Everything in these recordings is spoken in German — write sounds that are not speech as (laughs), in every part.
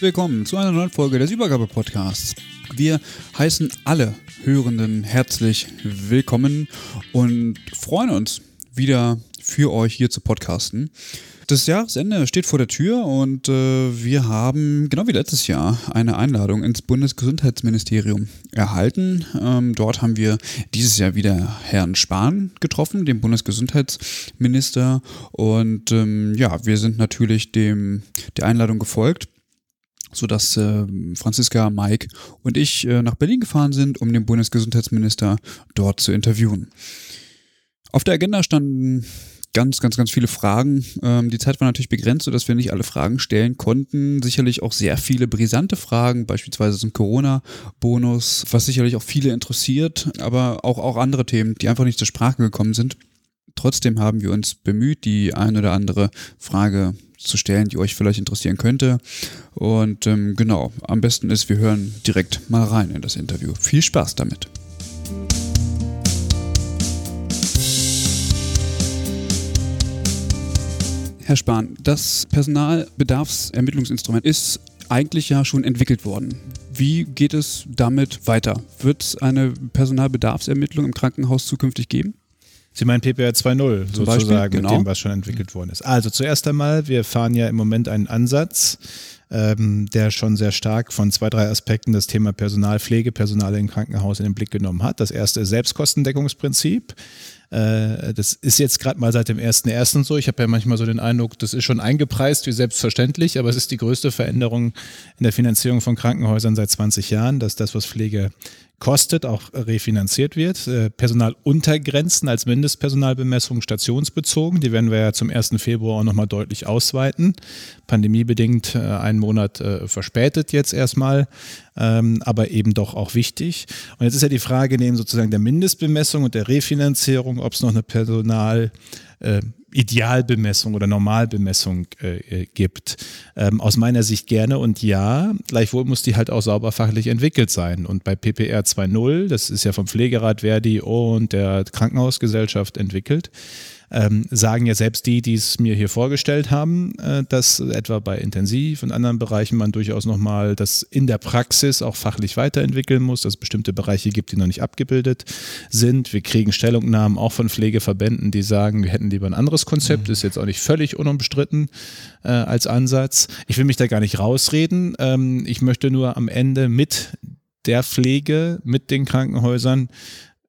Willkommen zu einer neuen Folge des Übergabe-Podcasts. Wir heißen alle Hörenden herzlich willkommen und freuen uns, wieder für euch hier zu podcasten. Das Jahresende steht vor der Tür und äh, wir haben, genau wie letztes Jahr, eine Einladung ins Bundesgesundheitsministerium erhalten. Ähm, dort haben wir dieses Jahr wieder Herrn Spahn getroffen, den Bundesgesundheitsminister. Und ähm, ja, wir sind natürlich dem der Einladung gefolgt sodass äh, Franziska, Mike und ich äh, nach Berlin gefahren sind, um den Bundesgesundheitsminister dort zu interviewen. Auf der Agenda standen ganz, ganz, ganz viele Fragen. Ähm, die Zeit war natürlich begrenzt, sodass wir nicht alle Fragen stellen konnten. Sicherlich auch sehr viele brisante Fragen, beispielsweise zum Corona-Bonus, was sicherlich auch viele interessiert, aber auch, auch andere Themen, die einfach nicht zur Sprache gekommen sind. Trotzdem haben wir uns bemüht, die ein oder andere Frage zu stellen, die euch vielleicht interessieren könnte. Und ähm, genau, am besten ist, wir hören direkt mal rein in das Interview. Viel Spaß damit. Herr Spahn, das Personalbedarfsermittlungsinstrument ist eigentlich ja schon entwickelt worden. Wie geht es damit weiter? Wird es eine Personalbedarfsermittlung im Krankenhaus zukünftig geben? Sie meinen PPR 2.0 sozusagen, Beispiel, genau. mit dem, was schon entwickelt worden ist. Also zuerst einmal, wir fahren ja im Moment einen Ansatz, ähm, der schon sehr stark von zwei, drei Aspekten das Thema Personalpflege, Personal im Krankenhaus in den Blick genommen hat. Das erste ist Selbstkostendeckungsprinzip. Äh, das ist jetzt gerade mal seit dem 1.1. so. Ich habe ja manchmal so den Eindruck, das ist schon eingepreist wie selbstverständlich, aber es ist die größte Veränderung in der Finanzierung von Krankenhäusern seit 20 Jahren, dass das, was Pflege kostet, auch refinanziert wird. Äh, Personaluntergrenzen als Mindestpersonalbemessung stationsbezogen, die werden wir ja zum 1. Februar auch nochmal deutlich ausweiten. Pandemiebedingt äh, einen Monat äh, verspätet jetzt erstmal, ähm, aber eben doch auch wichtig. Und jetzt ist ja die Frage neben sozusagen der Mindestbemessung und der Refinanzierung, ob es noch eine Personal Idealbemessung oder Normalbemessung äh, gibt. Ähm, aus meiner Sicht gerne und ja, gleichwohl muss die halt auch sauber fachlich entwickelt sein. Und bei PPR 2.0, das ist ja vom Pflegerat Verdi und der Krankenhausgesellschaft entwickelt, ähm, sagen ja selbst die, die es mir hier vorgestellt haben, äh, dass etwa bei Intensiv und anderen Bereichen man durchaus nochmal das in der Praxis auch fachlich weiterentwickeln muss, dass es bestimmte Bereiche gibt, die noch nicht abgebildet sind. Wir kriegen Stellungnahmen auch von Pflegeverbänden, die sagen, wir hätten lieber ein anderes Konzept, mhm. ist jetzt auch nicht völlig unumstritten äh, als Ansatz. Ich will mich da gar nicht rausreden. Ähm, ich möchte nur am Ende mit der Pflege, mit den Krankenhäusern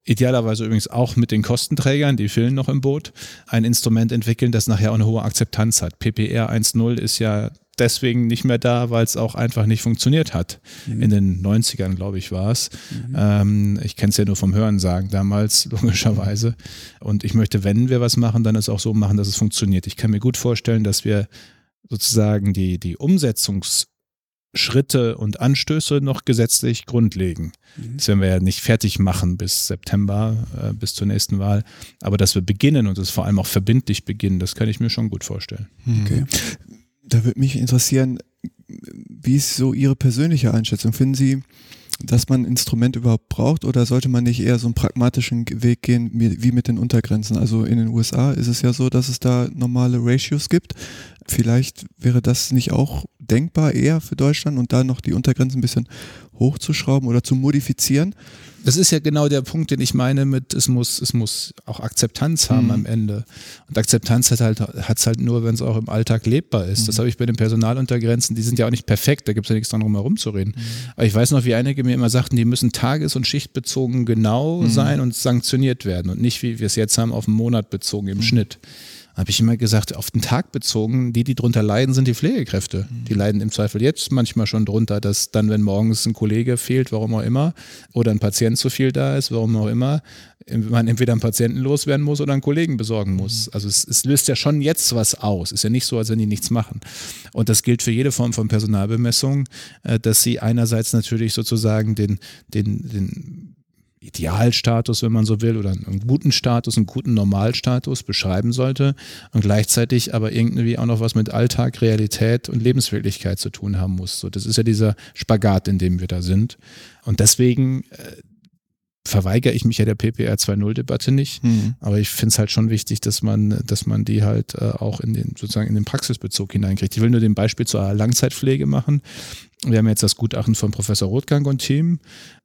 idealerweise übrigens auch mit den Kostenträgern, die fehlen noch im Boot, ein Instrument entwickeln, das nachher auch eine hohe Akzeptanz hat. PPR 1.0 ist ja deswegen nicht mehr da, weil es auch einfach nicht funktioniert hat. Mhm. In den 90ern, glaube ich, war es. Mhm. Ähm, ich kenne es ja nur vom Hören sagen damals, (laughs) logischerweise. Und ich möchte, wenn wir was machen, dann es auch so machen, dass es funktioniert. Ich kann mir gut vorstellen, dass wir sozusagen die, die Umsetzungs- Schritte und Anstöße noch gesetzlich grundlegen. Mhm. Das werden wir ja nicht fertig machen bis September, äh, bis zur nächsten Wahl. Aber dass wir beginnen und es vor allem auch verbindlich beginnen, das kann ich mir schon gut vorstellen. Mhm. Okay. Da würde mich interessieren, wie ist so Ihre persönliche Einschätzung? Finden Sie, dass man ein Instrument überhaupt braucht oder sollte man nicht eher so einen pragmatischen Weg gehen wie mit den Untergrenzen? Also in den USA ist es ja so, dass es da normale Ratios gibt. Vielleicht wäre das nicht auch denkbar eher für Deutschland und da noch die Untergrenzen ein bisschen hochzuschrauben oder zu modifizieren. Das ist ja genau der Punkt, den ich meine mit, es muss, es muss auch Akzeptanz haben mhm. am Ende. Und Akzeptanz hat halt, hat's halt nur, wenn es auch im Alltag lebbar ist. Mhm. Das habe ich bei den Personaluntergrenzen, die sind ja auch nicht perfekt, da gibt es ja nichts dran herum zu reden. Mhm. Aber ich weiß noch, wie einige mir immer sagten, die müssen tages- und schichtbezogen genau mhm. sein und sanktioniert werden und nicht, wie wir es jetzt haben, auf einen Monat bezogen im mhm. Schnitt habe ich immer gesagt, auf den Tag bezogen, die, die drunter leiden, sind die Pflegekräfte. Mhm. Die leiden im Zweifel jetzt manchmal schon drunter, dass dann, wenn morgens ein Kollege fehlt, warum auch immer, oder ein Patient zu viel da ist, warum auch immer, man entweder einen Patienten loswerden muss oder einen Kollegen besorgen muss. Mhm. Also es, es, löst ja schon jetzt was aus. Ist ja nicht so, als wenn die nichts machen. Und das gilt für jede Form von Personalbemessung, äh, dass sie einerseits natürlich sozusagen den, den, den Idealstatus, wenn man so will, oder einen guten Status, einen guten Normalstatus beschreiben sollte und gleichzeitig aber irgendwie auch noch was mit Alltag, Realität und Lebenswirklichkeit zu tun haben muss. So, das ist ja dieser Spagat, in dem wir da sind. Und deswegen äh, verweigere ich mich ja der PPR 2.0-Debatte nicht, mhm. aber ich finde es halt schon wichtig, dass man, dass man die halt äh, auch in den sozusagen in den Praxisbezug hineinkriegt. Ich will nur den Beispiel zur Langzeitpflege machen. Wir haben jetzt das Gutachten von Professor Rothgang und Team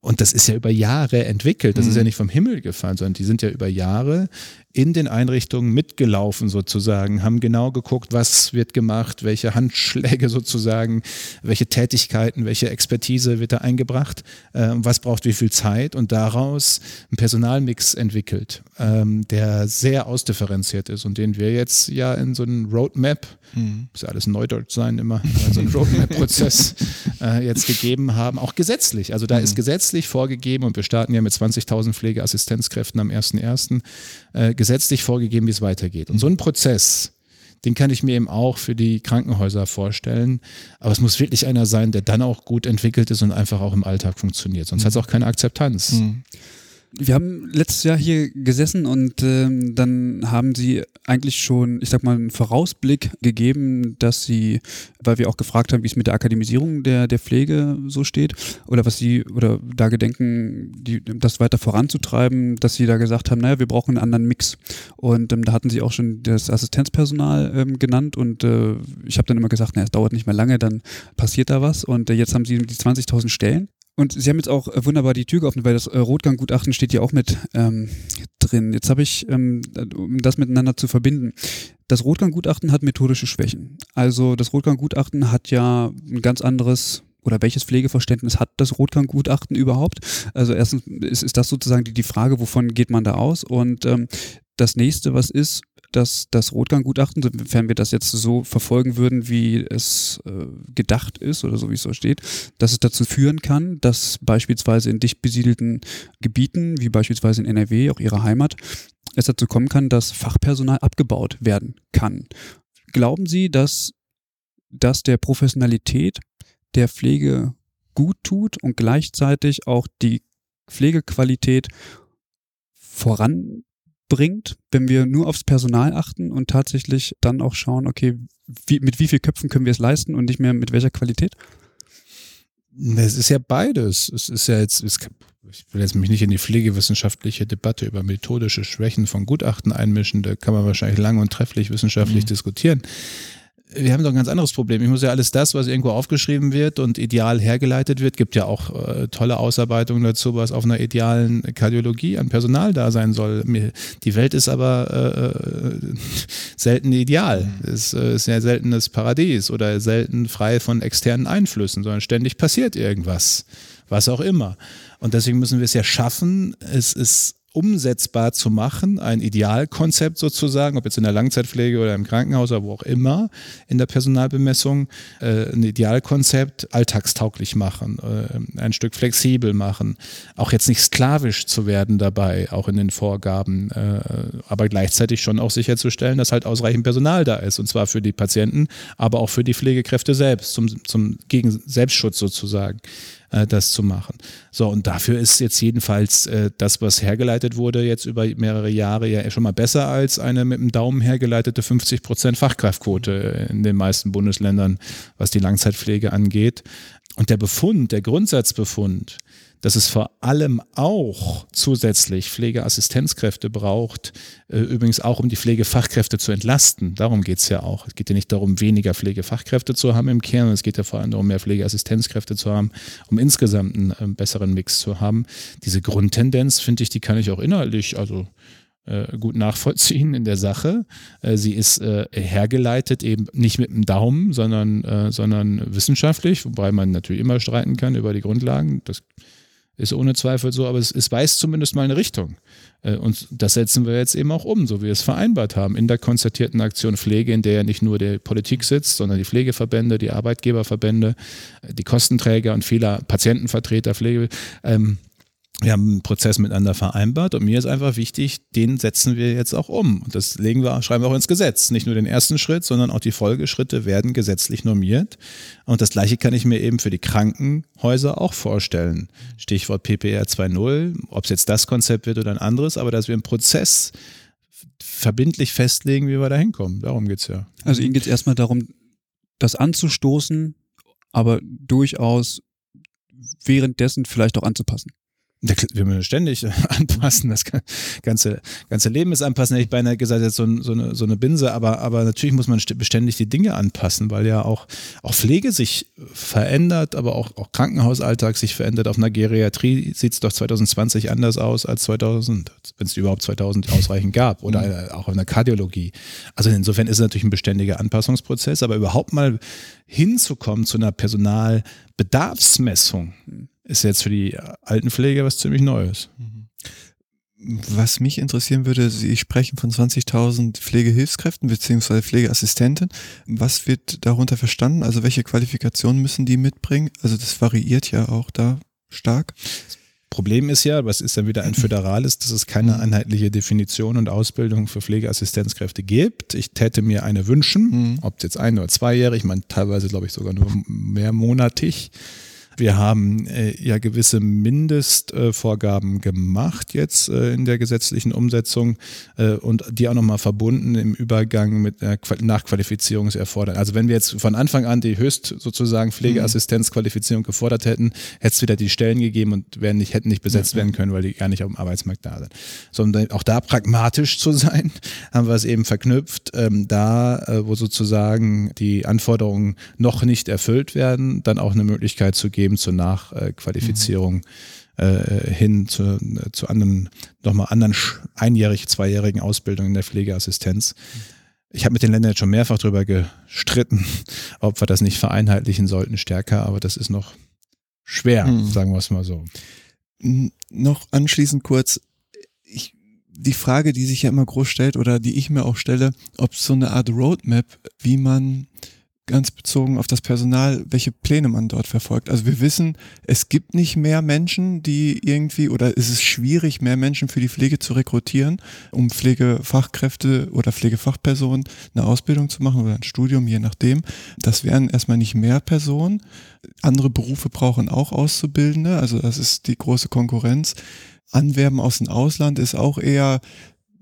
und das ist ja über Jahre entwickelt. Das mhm. ist ja nicht vom Himmel gefallen, sondern die sind ja über Jahre in den Einrichtungen mitgelaufen sozusagen, haben genau geguckt, was wird gemacht, welche Handschläge sozusagen, welche Tätigkeiten, welche Expertise wird da eingebracht, äh, was braucht wie viel Zeit und daraus einen Personalmix entwickelt, ähm, der sehr ausdifferenziert ist und den wir jetzt ja in so einem Roadmap, mhm. muss ja alles Neudeutsch sein immer, so einen Roadmap-Prozess (laughs) äh, jetzt gegeben haben, auch gesetzlich. Also da mhm. ist gesetzlich vorgegeben und wir starten ja mit 20.000 Pflegeassistenzkräften am 1.1. Äh, gesetzlich vorgegeben, wie es weitergeht. Und so ein Prozess, den kann ich mir eben auch für die Krankenhäuser vorstellen. Aber es muss wirklich einer sein, der dann auch gut entwickelt ist und einfach auch im Alltag funktioniert. Sonst mhm. hat es auch keine Akzeptanz. Mhm wir haben letztes Jahr hier gesessen und ähm, dann haben sie eigentlich schon, ich sag mal, einen Vorausblick gegeben, dass sie, weil wir auch gefragt haben, wie es mit der Akademisierung der, der Pflege so steht, oder was sie, oder da gedenken, die, das weiter voranzutreiben, dass sie da gesagt haben, naja, wir brauchen einen anderen Mix. Und ähm, da hatten sie auch schon das Assistenzpersonal ähm, genannt und äh, ich habe dann immer gesagt, naja, es dauert nicht mehr lange, dann passiert da was. Und äh, jetzt haben sie die 20.000 Stellen und Sie haben jetzt auch äh, wunderbar die Tür geöffnet, weil das äh, Rotgang-Gutachten steht ja auch mit ähm, drin. Jetzt habe ich, ähm, um das miteinander zu verbinden, das Rotgang-Gutachten hat methodische Schwächen. Also das Rotgang-Gutachten hat ja ein ganz anderes oder welches Pflegeverständnis hat das Rotgang-Gutachten überhaupt? Also erstens ist, ist das sozusagen die, die Frage, wovon geht man da aus? Und ähm, das nächste, was ist, dass das Rotgang-Gutachten, sofern wir das jetzt so verfolgen würden, wie es äh, gedacht ist oder so wie es so steht, dass es dazu führen kann, dass beispielsweise in dicht besiedelten Gebieten, wie beispielsweise in NRW, auch ihre Heimat, es dazu kommen kann, dass Fachpersonal abgebaut werden kann. Glauben Sie, dass das der Professionalität der Pflege gut tut und gleichzeitig auch die Pflegequalität voran bringt, wenn wir nur aufs Personal achten und tatsächlich dann auch schauen, okay, wie, mit wie vielen Köpfen können wir es leisten und nicht mehr mit welcher Qualität? Es ist ja beides. Es ist ja jetzt, es, ich will jetzt mich nicht in die pflegewissenschaftliche Debatte über methodische Schwächen von Gutachten einmischen, da kann man wahrscheinlich lang und trefflich wissenschaftlich mhm. diskutieren wir haben doch ein ganz anderes Problem. Ich muss ja alles das, was irgendwo aufgeschrieben wird und ideal hergeleitet wird, gibt ja auch äh, tolle Ausarbeitungen dazu, was auf einer idealen Kardiologie an Personal da sein soll. Die Welt ist aber äh, äh selten ideal. Mhm. Es äh, ist ja seltenes Paradies oder selten frei von externen Einflüssen, sondern ständig passiert irgendwas, was auch immer. Und deswegen müssen wir es ja schaffen, es ist umsetzbar zu machen, ein Idealkonzept sozusagen, ob jetzt in der Langzeitpflege oder im Krankenhaus oder wo auch immer, in der Personalbemessung, äh, ein Idealkonzept alltagstauglich machen, äh, ein Stück flexibel machen, auch jetzt nicht sklavisch zu werden dabei, auch in den Vorgaben, äh, aber gleichzeitig schon auch sicherzustellen, dass halt ausreichend Personal da ist, und zwar für die Patienten, aber auch für die Pflegekräfte selbst, zum, zum gegen Selbstschutz sozusagen. Äh, das zu machen. So, und dafür ist jetzt jedenfalls äh, das, was hergeleitet wurde, jetzt über mehrere Jahre ja schon mal besser als eine mit dem Daumen hergeleitete 50 Prozent Fachkraftquote in den meisten Bundesländern, was die Langzeitpflege angeht. Und der Befund, der Grundsatzbefund, dass es vor allem auch zusätzlich Pflegeassistenzkräfte braucht, äh, übrigens auch um die Pflegefachkräfte zu entlasten. Darum geht es ja auch. Es geht ja nicht darum, weniger Pflegefachkräfte zu haben im Kern, es geht ja vor allem darum, mehr Pflegeassistenzkräfte zu haben, um insgesamt einen äh, besseren Mix zu haben. Diese Grundtendenz, finde ich, die kann ich auch inhaltlich, also äh, gut nachvollziehen in der Sache. Äh, sie ist äh, hergeleitet eben nicht mit dem Daumen, sondern, sondern wissenschaftlich, wobei man natürlich immer streiten kann über die Grundlagen. Das ist ohne Zweifel so, aber es, es weist zumindest mal eine Richtung. Und das setzen wir jetzt eben auch um, so wie wir es vereinbart haben, in der konzertierten Aktion Pflege, in der ja nicht nur die Politik sitzt, sondern die Pflegeverbände, die Arbeitgeberverbände, die Kostenträger und viele Patientenvertreter, Pflege. Ähm, wir haben einen Prozess miteinander vereinbart und mir ist einfach wichtig, den setzen wir jetzt auch um. Und das legen wir, schreiben wir auch ins Gesetz. Nicht nur den ersten Schritt, sondern auch die Folgeschritte werden gesetzlich normiert. Und das Gleiche kann ich mir eben für die Krankenhäuser auch vorstellen. Stichwort PPR 2.0, ob es jetzt das Konzept wird oder ein anderes, aber dass wir einen Prozess verbindlich festlegen, wie wir da hinkommen. Darum geht es ja. Also Ihnen geht es erstmal darum, das anzustoßen, aber durchaus währenddessen vielleicht auch anzupassen wir müssen ständig (laughs) anpassen. Das ganze, ganze Leben ist anpassen. Ich beinahe gesagt, jetzt so, so, eine, so eine Binse, aber, aber natürlich muss man beständig die Dinge anpassen, weil ja auch, auch Pflege sich verändert, aber auch, auch Krankenhausalltag sich verändert. Auf einer Geriatrie sieht es doch 2020 anders aus als 2000, wenn es überhaupt 2000 ausreichend gab oder mhm. auch in der Kardiologie. Also insofern ist es natürlich ein beständiger Anpassungsprozess, aber überhaupt mal hinzukommen zu einer Personalbedarfsmessung. Mhm ist jetzt für die Altenpflege was ziemlich Neues. Mhm. Was mich interessieren würde, Sie sprechen von 20.000 Pflegehilfskräften bzw. Pflegeassistenten. Was wird darunter verstanden? Also welche Qualifikationen müssen die mitbringen? Also das variiert ja auch da stark. Problem ist ja, was ist dann wieder ein föderales, dass es keine einheitliche Definition und Ausbildung für Pflegeassistenzkräfte gibt. Ich täte mir eine wünschen, mhm. ob jetzt ein- oder zweijährig, ich meine teilweise glaube ich sogar nur mehrmonatig. Wir haben äh, ja gewisse Mindestvorgaben äh, gemacht jetzt äh, in der gesetzlichen Umsetzung äh, und die auch nochmal verbunden im Übergang mit der Nachqualifizierungserfordernis. Also wenn wir jetzt von Anfang an die höchst sozusagen Pflegeassistenzqualifizierung gefordert hätten, hätte es wieder die Stellen gegeben und wären nicht, hätten nicht besetzt werden können, weil die gar nicht auf dem Arbeitsmarkt da sind. Sondern auch da pragmatisch zu sein, (laughs) haben wir es eben verknüpft, ähm, da, äh, wo sozusagen die Anforderungen noch nicht erfüllt werden, dann auch eine Möglichkeit zu geben, geben zur Nachqualifizierung mhm. äh, hin zu, zu anderen, nochmal anderen einjährig, zweijährigen Ausbildungen in der Pflegeassistenz. Ich habe mit den Ländern jetzt schon mehrfach darüber gestritten, (laughs) ob wir das nicht vereinheitlichen sollten stärker, aber das ist noch schwer, mhm. sagen wir es mal so. Noch anschließend kurz, ich, die Frage, die sich ja immer groß stellt oder die ich mir auch stelle, ob so eine Art Roadmap, wie man ganz bezogen auf das Personal, welche Pläne man dort verfolgt. Also wir wissen, es gibt nicht mehr Menschen, die irgendwie, oder es ist schwierig, mehr Menschen für die Pflege zu rekrutieren, um Pflegefachkräfte oder Pflegefachpersonen eine Ausbildung zu machen oder ein Studium, je nachdem. Das wären erstmal nicht mehr Personen. Andere Berufe brauchen auch Auszubildende, also das ist die große Konkurrenz. Anwerben aus dem Ausland ist auch eher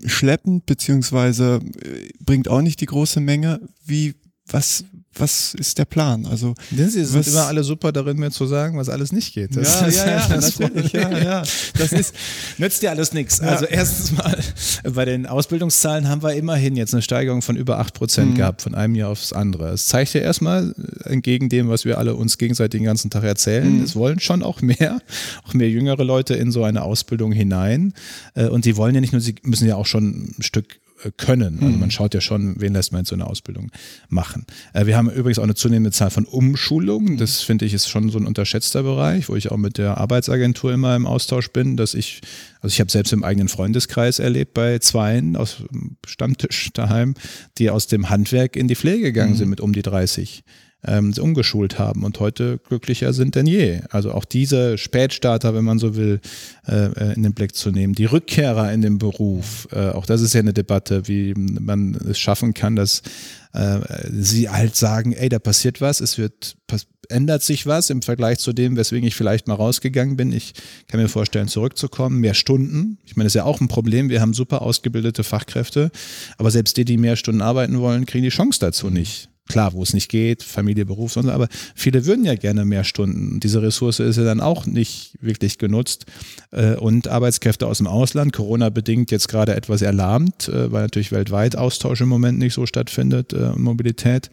schleppend, beziehungsweise äh, bringt auch nicht die große Menge. Wie, was, was ist der Plan? Also Sie sind was, immer alle super darin, mir zu sagen, was alles nicht geht. Das ja, ja, ja, (laughs) natürlich, ja, ja. Das ist, nützt dir alles nichts. Ja. Also erstens mal, bei den Ausbildungszahlen haben wir immerhin jetzt eine Steigerung von über 8 Prozent mhm. gehabt, von einem Jahr aufs andere. Es zeigt ja erstmal, entgegen dem, was wir alle uns gegenseitig den ganzen Tag erzählen, mhm. es wollen schon auch mehr, auch mehr jüngere Leute in so eine Ausbildung hinein. Äh, und sie wollen ja nicht nur, sie müssen ja auch schon ein Stück können. Also man mhm. schaut ja schon, wen lässt man in so eine Ausbildung machen. Äh, wir haben übrigens auch eine zunehmende Zahl von Umschulungen. Mhm. Das finde ich ist schon so ein unterschätzter Bereich, wo ich auch mit der Arbeitsagentur immer im Austausch bin, dass ich, also ich habe selbst im eigenen Freundeskreis erlebt bei Zweien aus Stammtisch daheim, die aus dem Handwerk in die Pflege gegangen mhm. sind mit um die 30 ähm, umgeschult haben und heute glücklicher sind denn je. Also auch diese Spätstarter, wenn man so will, äh, äh, in den Blick zu nehmen. Die Rückkehrer in den Beruf, äh, auch das ist ja eine Debatte, wie man es schaffen kann, dass äh, sie halt sagen, ey, da passiert was, es wird ändert sich was im Vergleich zu dem, weswegen ich vielleicht mal rausgegangen bin. Ich kann mir vorstellen, zurückzukommen, mehr Stunden. Ich meine, das ist ja auch ein Problem. Wir haben super ausgebildete Fachkräfte, aber selbst die, die mehr Stunden arbeiten wollen, kriegen die Chance dazu nicht. Klar, wo es nicht geht, Familie, Beruf, sonst, aber viele würden ja gerne mehr Stunden. Diese Ressource ist ja dann auch nicht wirklich genutzt. Äh, und Arbeitskräfte aus dem Ausland, Corona-bedingt jetzt gerade etwas erlahmt, äh, weil natürlich weltweit Austausch im Moment nicht so stattfindet, äh, Mobilität.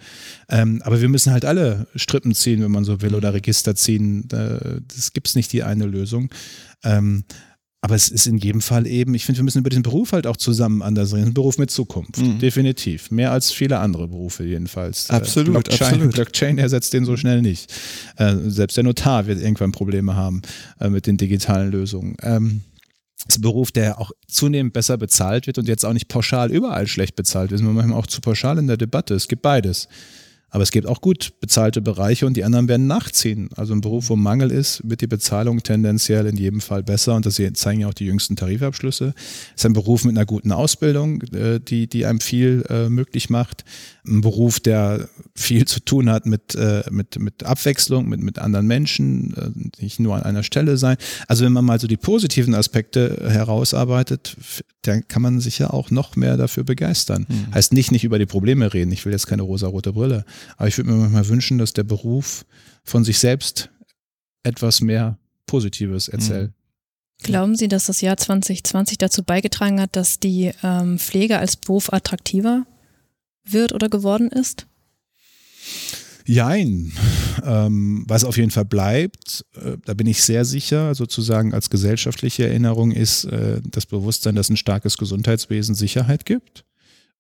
Ähm, aber wir müssen halt alle Strippen ziehen, wenn man so will, oder Register ziehen. Das gibt es nicht die eine Lösung. Ähm, aber es ist in jedem Fall eben, ich finde, wir müssen über diesen Beruf halt auch zusammen anders reden. Ein Beruf mit Zukunft, mhm. definitiv. Mehr als viele andere Berufe jedenfalls. Äh, absolut, Blockchain, absolut. Blockchain ersetzt den so schnell nicht. Äh, selbst der Notar wird irgendwann Probleme haben äh, mit den digitalen Lösungen. Ähm, das ist ein Beruf, der auch zunehmend besser bezahlt wird und jetzt auch nicht pauschal überall schlecht bezahlt wird. Wir sind manchmal auch zu pauschal in der Debatte. Es gibt beides. Aber es gibt auch gut bezahlte Bereiche und die anderen werden nachziehen. Also ein Beruf, wo Mangel ist, wird die Bezahlung tendenziell in jedem Fall besser und das zeigen ja auch die jüngsten Tarifabschlüsse. Es ist ein Beruf mit einer guten Ausbildung, äh, die, die einem viel äh, möglich macht. Ein Beruf, der viel zu tun hat mit, äh, mit, mit Abwechslung, mit, mit anderen Menschen, nicht nur an einer Stelle sein. Also wenn man mal so die positiven Aspekte herausarbeitet, dann kann man sich ja auch noch mehr dafür begeistern. Mhm. Heißt nicht, nicht über die Probleme reden. Ich will jetzt keine rosa-rote Brille. Aber ich würde mir manchmal wünschen, dass der Beruf von sich selbst etwas mehr Positives erzählt. Mhm. Glauben Sie, dass das Jahr 2020 dazu beigetragen hat, dass die ähm, Pflege als Beruf attraktiver wird oder geworden ist? Jein. Ähm, was auf jeden Fall bleibt, äh, da bin ich sehr sicher, sozusagen als gesellschaftliche Erinnerung, ist äh, das Bewusstsein, dass ein starkes Gesundheitswesen Sicherheit gibt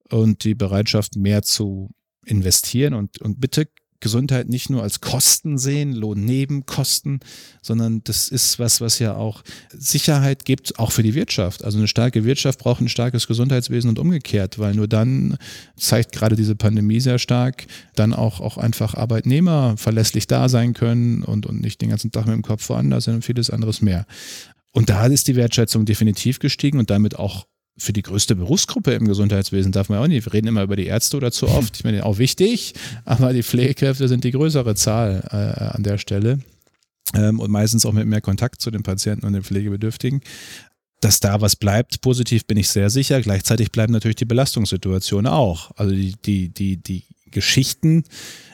und die Bereitschaft, mehr zu investieren und, und bitte Gesundheit nicht nur als Kosten sehen, Lohnnebenkosten, sondern das ist was, was ja auch Sicherheit gibt, auch für die Wirtschaft. Also eine starke Wirtschaft braucht ein starkes Gesundheitswesen und umgekehrt, weil nur dann zeigt gerade diese Pandemie sehr stark, dann auch, auch einfach Arbeitnehmer verlässlich da sein können und, und nicht den ganzen Tag mit dem Kopf woanders sind und vieles anderes mehr. Und da ist die Wertschätzung definitiv gestiegen und damit auch für die größte Berufsgruppe im Gesundheitswesen darf man auch nicht. Wir reden immer über die Ärzte oder zu oft. Ich meine, auch wichtig, aber die Pflegekräfte sind die größere Zahl äh, an der Stelle ähm, und meistens auch mit mehr Kontakt zu den Patienten und den Pflegebedürftigen. Dass da was bleibt, positiv bin ich sehr sicher. Gleichzeitig bleiben natürlich die Belastungssituationen auch. Also die, die, die, die Geschichten,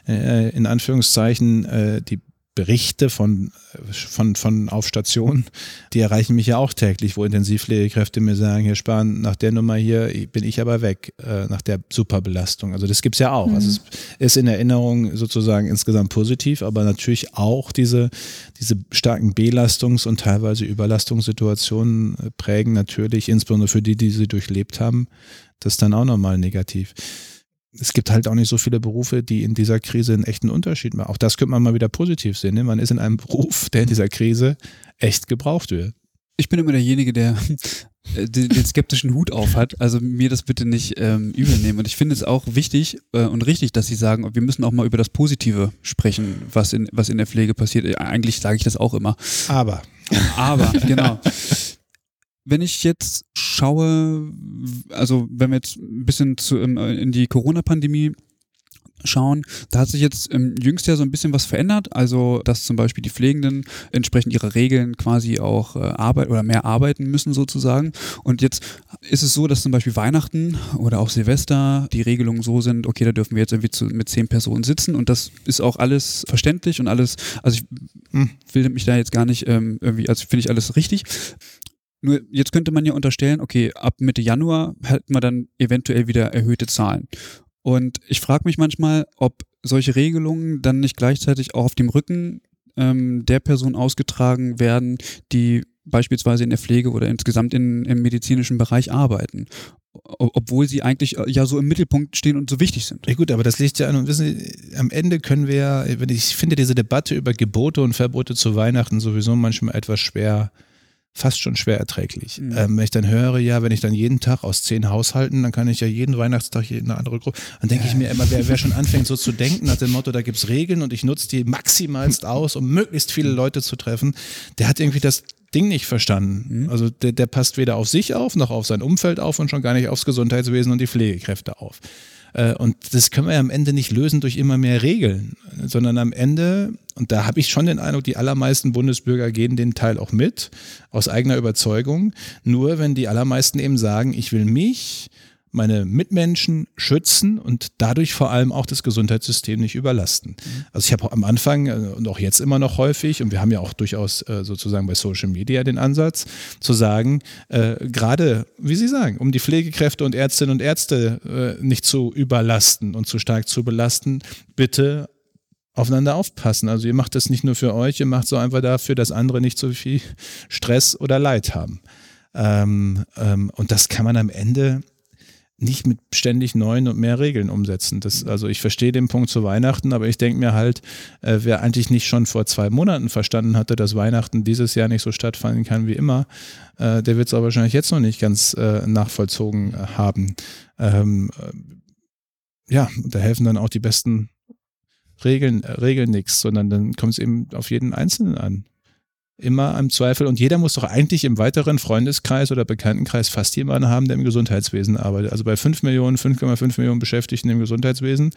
äh, in Anführungszeichen, äh, die Berichte von, von, von auf Station, die erreichen mich ja auch täglich, wo Intensivpflegekräfte mir sagen, Herr Spahn, nach der Nummer hier bin ich aber weg, äh, nach der Superbelastung. Also das gibt's ja auch. Mhm. Also es ist in Erinnerung sozusagen insgesamt positiv, aber natürlich auch diese, diese starken Belastungs- und teilweise Überlastungssituationen prägen natürlich, insbesondere für die, die sie durchlebt haben, das dann auch nochmal negativ es gibt halt auch nicht so viele Berufe, die in dieser Krise einen echten Unterschied machen. Auch das könnte man mal wieder positiv sehen. Ne? Man ist in einem Beruf, der in dieser Krise echt gebraucht wird. Ich bin immer derjenige, der äh, den, den skeptischen Hut auf hat. Also mir das bitte nicht ähm, übel nehmen. Und ich finde es auch wichtig äh, und richtig, dass Sie sagen, wir müssen auch mal über das Positive sprechen, was in, was in der Pflege passiert. Äh, eigentlich sage ich das auch immer. Aber. Aber, genau. (laughs) Wenn ich jetzt schaue, also wenn wir jetzt ein bisschen zu, in die Corona-Pandemie schauen, da hat sich jetzt im jüngsten Jahr so ein bisschen was verändert. Also, dass zum Beispiel die Pflegenden entsprechend ihrer Regeln quasi auch äh, arbeiten oder mehr arbeiten müssen sozusagen. Und jetzt ist es so, dass zum Beispiel Weihnachten oder auch Silvester die Regelungen so sind, okay, da dürfen wir jetzt irgendwie zu, mit zehn Personen sitzen und das ist auch alles verständlich und alles, also ich hm, will mich da jetzt gar nicht ähm, irgendwie, also finde ich alles richtig. Nur jetzt könnte man ja unterstellen, okay, ab Mitte Januar hätten wir dann eventuell wieder erhöhte Zahlen. Und ich frage mich manchmal, ob solche Regelungen dann nicht gleichzeitig auch auf dem Rücken ähm, der Person ausgetragen werden, die beispielsweise in der Pflege oder insgesamt in, im medizinischen Bereich arbeiten. Obwohl sie eigentlich äh, ja so im Mittelpunkt stehen und so wichtig sind. Ja gut, aber das liegt ja an und wissen Sie, am Ende können wir, ich finde diese Debatte über Gebote und Verbote zu Weihnachten sowieso manchmal etwas schwer fast schon schwer erträglich. Mhm. Ähm, wenn ich dann höre, ja, wenn ich dann jeden Tag aus zehn Haushalten, dann kann ich ja jeden Weihnachtstag eine andere Gruppe, dann denke ich mir immer, wer, wer schon anfängt so zu denken nach dem Motto, da gibt's Regeln und ich nutze die maximalst aus, um möglichst viele Leute zu treffen, der hat irgendwie das Ding nicht verstanden. Mhm. Also der, der passt weder auf sich auf, noch auf sein Umfeld auf und schon gar nicht aufs Gesundheitswesen und die Pflegekräfte auf. Äh, und das können wir ja am Ende nicht lösen durch immer mehr Regeln, sondern am Ende, und da habe ich schon den Eindruck, die allermeisten Bundesbürger gehen den Teil auch mit, aus eigener Überzeugung. Nur wenn die allermeisten eben sagen, ich will mich meine Mitmenschen schützen und dadurch vor allem auch das Gesundheitssystem nicht überlasten. Mhm. Also ich habe am Anfang äh, und auch jetzt immer noch häufig, und wir haben ja auch durchaus äh, sozusagen bei Social Media den Ansatz, zu sagen, äh, gerade, wie Sie sagen, um die Pflegekräfte und Ärztinnen und Ärzte äh, nicht zu überlasten und zu stark zu belasten, bitte aufeinander aufpassen. Also ihr macht das nicht nur für euch, ihr macht so einfach dafür, dass andere nicht so viel Stress oder Leid haben. Ähm, ähm, und das kann man am Ende nicht mit ständig neuen und mehr Regeln umsetzen. Das, also ich verstehe den Punkt zu Weihnachten, aber ich denke mir halt, äh, wer eigentlich nicht schon vor zwei Monaten verstanden hatte, dass Weihnachten dieses Jahr nicht so stattfinden kann wie immer, äh, der wird es aber wahrscheinlich jetzt noch nicht ganz äh, nachvollzogen haben. Ähm, äh, ja, da helfen dann auch die besten Regeln, äh, Regeln nichts, sondern dann kommt es eben auf jeden Einzelnen an immer im Zweifel. Und jeder muss doch eigentlich im weiteren Freundeskreis oder Bekanntenkreis fast jemanden haben, der im Gesundheitswesen arbeitet. Also bei 5 Millionen, 5,5 Millionen Beschäftigten im Gesundheitswesen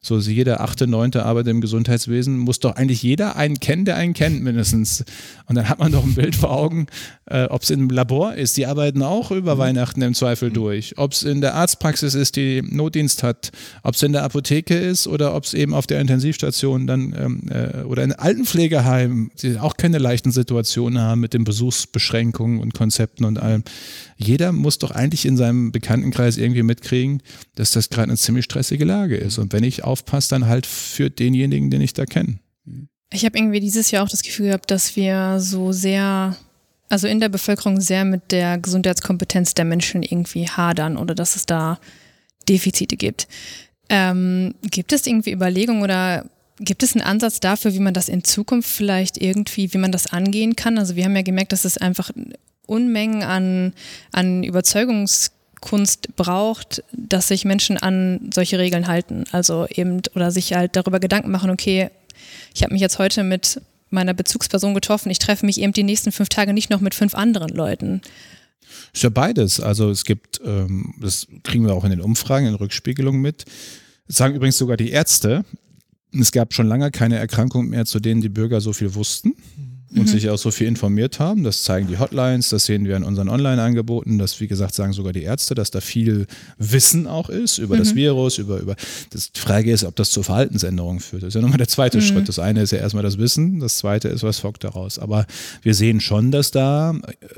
so also jeder achte, neunte Arbeit im Gesundheitswesen, muss doch eigentlich jeder einen kennen, der einen kennt mindestens. Und dann hat man doch ein Bild vor Augen, äh, ob es im Labor ist, die arbeiten auch über mhm. Weihnachten im Zweifel mhm. durch. Ob es in der Arztpraxis ist, die Notdienst hat, ob es in der Apotheke ist oder ob es eben auf der Intensivstation dann ähm, äh, oder in Altenpflegeheimen, die auch keine leichten Situationen haben mit den Besuchsbeschränkungen und Konzepten und allem. Jeder muss doch eigentlich in seinem Bekanntenkreis irgendwie mitkriegen, dass das gerade eine ziemlich stressige Lage ist. Und wenn ich aufpasse, dann halt für denjenigen, den ich da kenne. Ich habe irgendwie dieses Jahr auch das Gefühl gehabt, dass wir so sehr, also in der Bevölkerung sehr mit der Gesundheitskompetenz der Menschen irgendwie hadern oder dass es da Defizite gibt. Ähm, gibt es irgendwie Überlegungen oder gibt es einen Ansatz dafür, wie man das in Zukunft vielleicht irgendwie, wie man das angehen kann? Also wir haben ja gemerkt, dass es einfach Unmengen an, an Überzeugungskunst braucht, dass sich Menschen an solche Regeln halten. Also eben, oder sich halt darüber Gedanken machen, okay, ich habe mich jetzt heute mit meiner Bezugsperson getroffen, ich treffe mich eben die nächsten fünf Tage nicht noch mit fünf anderen Leuten. Ist ja beides. Also es gibt, ähm, das kriegen wir auch in den Umfragen, in Rückspiegelungen mit. Das sagen übrigens sogar die Ärzte, es gab schon lange keine Erkrankung mehr, zu denen die Bürger so viel wussten und mhm. sich auch so viel informiert haben. Das zeigen die Hotlines, das sehen wir in unseren Online-Angeboten, das, wie gesagt, sagen sogar die Ärzte, dass da viel Wissen auch ist über mhm. das Virus, über, über, das, die Frage ist, ob das zu Verhaltensänderungen führt. Das ist ja nochmal der zweite mhm. Schritt. Das eine ist ja erstmal das Wissen, das zweite ist, was folgt daraus. Aber wir sehen schon, dass da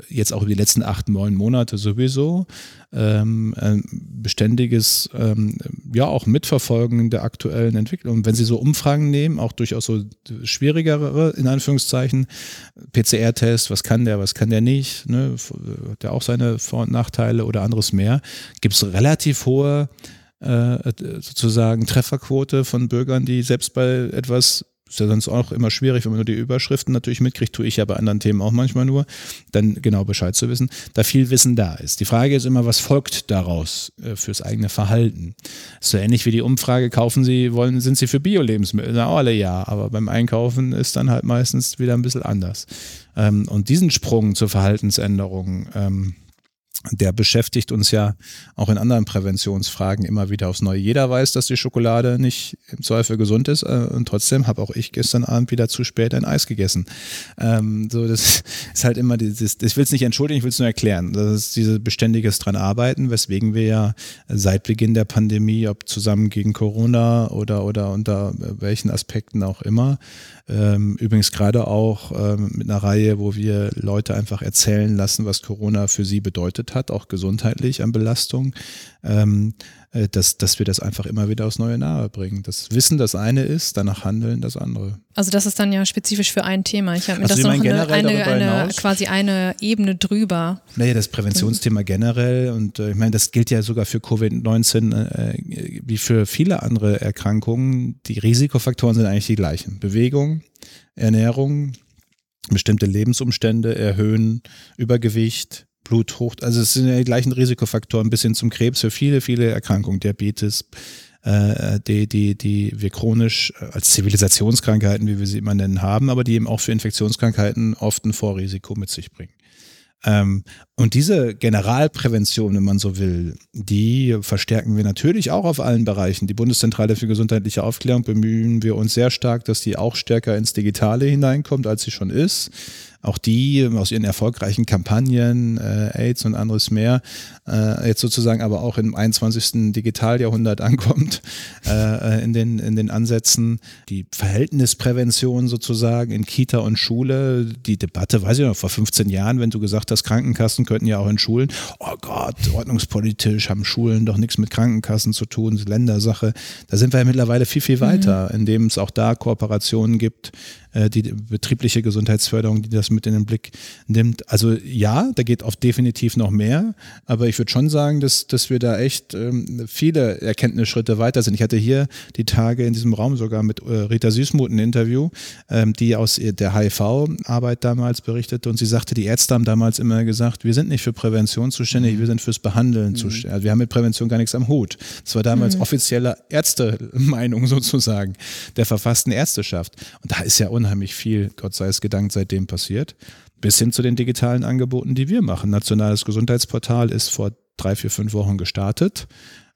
jetzt auch über die letzten acht, neun Monate sowieso ähm, beständiges, ähm, ja auch Mitverfolgen der aktuellen Entwicklung. Wenn Sie so Umfragen nehmen, auch durchaus so schwierigere, in Anführungszeichen, PCR-Test, was kann der, was kann der nicht, ne, hat der auch seine Vor- und Nachteile oder anderes mehr, gibt es relativ hohe äh, sozusagen Trefferquote von Bürgern, die selbst bei etwas ist ja sonst auch immer schwierig, wenn man nur die Überschriften natürlich mitkriegt, tue ich ja bei anderen Themen auch manchmal nur, dann genau Bescheid zu wissen, da viel Wissen da ist. Die Frage ist immer, was folgt daraus äh, fürs eigene Verhalten? So ähnlich wie die Umfrage, kaufen Sie, wollen, sind Sie für Bio-Lebensmittel? Na, alle ja, aber beim Einkaufen ist dann halt meistens wieder ein bisschen anders. Ähm, und diesen Sprung zur Verhaltensänderung, ähm, der beschäftigt uns ja auch in anderen Präventionsfragen immer wieder aufs Neue. Jeder weiß, dass die Schokolade nicht im Zweifel gesund ist äh, und trotzdem habe auch ich gestern Abend wieder zu spät ein Eis gegessen. Ähm, so, das (laughs) ist halt immer dieses, ich will es nicht entschuldigen, ich will es nur erklären. Das ist dieses beständiges dran arbeiten, weswegen wir ja seit Beginn der Pandemie, ob zusammen gegen Corona oder, oder unter welchen Aspekten auch immer, ähm, übrigens gerade auch ähm, mit einer Reihe, wo wir Leute einfach erzählen lassen, was Corona für sie bedeutet hat, auch gesundheitlich an Belastung, ähm, äh, dass, dass wir das einfach immer wieder aufs Neue nahe bringen. Das Wissen das eine ist, danach handeln das andere. Also das ist dann ja spezifisch für ein Thema. Ich habe mir also das noch eine, eine, eine quasi eine Ebene drüber. Naja, das Präventionsthema generell und äh, ich meine, das gilt ja sogar für Covid-19 äh, wie für viele andere Erkrankungen. Die Risikofaktoren sind eigentlich die gleichen. Bewegung, Ernährung, bestimmte Lebensumstände erhöhen, Übergewicht, Bluthoch, also es sind ja die gleichen Risikofaktoren bis hin zum Krebs für viele, viele Erkrankungen, Diabetes, äh, die, die, die wir chronisch äh, als Zivilisationskrankheiten, wie wir sie immer nennen, haben, aber die eben auch für Infektionskrankheiten oft ein Vorrisiko mit sich bringen. Ähm, und diese Generalprävention, wenn man so will, die verstärken wir natürlich auch auf allen Bereichen. Die Bundeszentrale für gesundheitliche Aufklärung bemühen wir uns sehr stark, dass die auch stärker ins Digitale hineinkommt, als sie schon ist auch die aus ihren erfolgreichen Kampagnen, äh, AIDS und anderes mehr, äh, jetzt sozusagen aber auch im 21. Digitaljahrhundert (laughs) ankommt, äh, in, den, in den Ansätzen. Die Verhältnisprävention sozusagen in Kita und Schule, die Debatte, weiß ich noch, vor 15 Jahren, wenn du gesagt hast, Krankenkassen könnten ja auch in Schulen, oh Gott, ordnungspolitisch haben Schulen doch nichts mit Krankenkassen zu tun, Ländersache. Da sind wir ja mittlerweile viel, viel weiter, mhm. indem es auch da Kooperationen gibt, äh, die betriebliche Gesundheitsförderung, die das mit in den Blick nimmt. Also ja, da geht auf definitiv noch mehr, aber ich würde schon sagen, dass, dass wir da echt ähm, viele Erkenntnisschritte weiter sind. Ich hatte hier die Tage in diesem Raum sogar mit äh, Rita Süßmuth ein Interview, ähm, die aus der HIV-Arbeit damals berichtete und sie sagte, die Ärzte haben damals immer gesagt, wir sind nicht für Prävention zuständig, wir sind fürs Behandeln mhm. zuständig. Also wir haben mit Prävention gar nichts am Hut. Das war damals mhm. offizielle Ärztemeinung (laughs) sozusagen der verfassten Ärzteschaft. Und da ist ja unheimlich viel, Gott sei es gedankt, seitdem passiert. Bis hin zu den digitalen Angeboten, die wir machen. Nationales Gesundheitsportal ist vor drei, vier, fünf Wochen gestartet,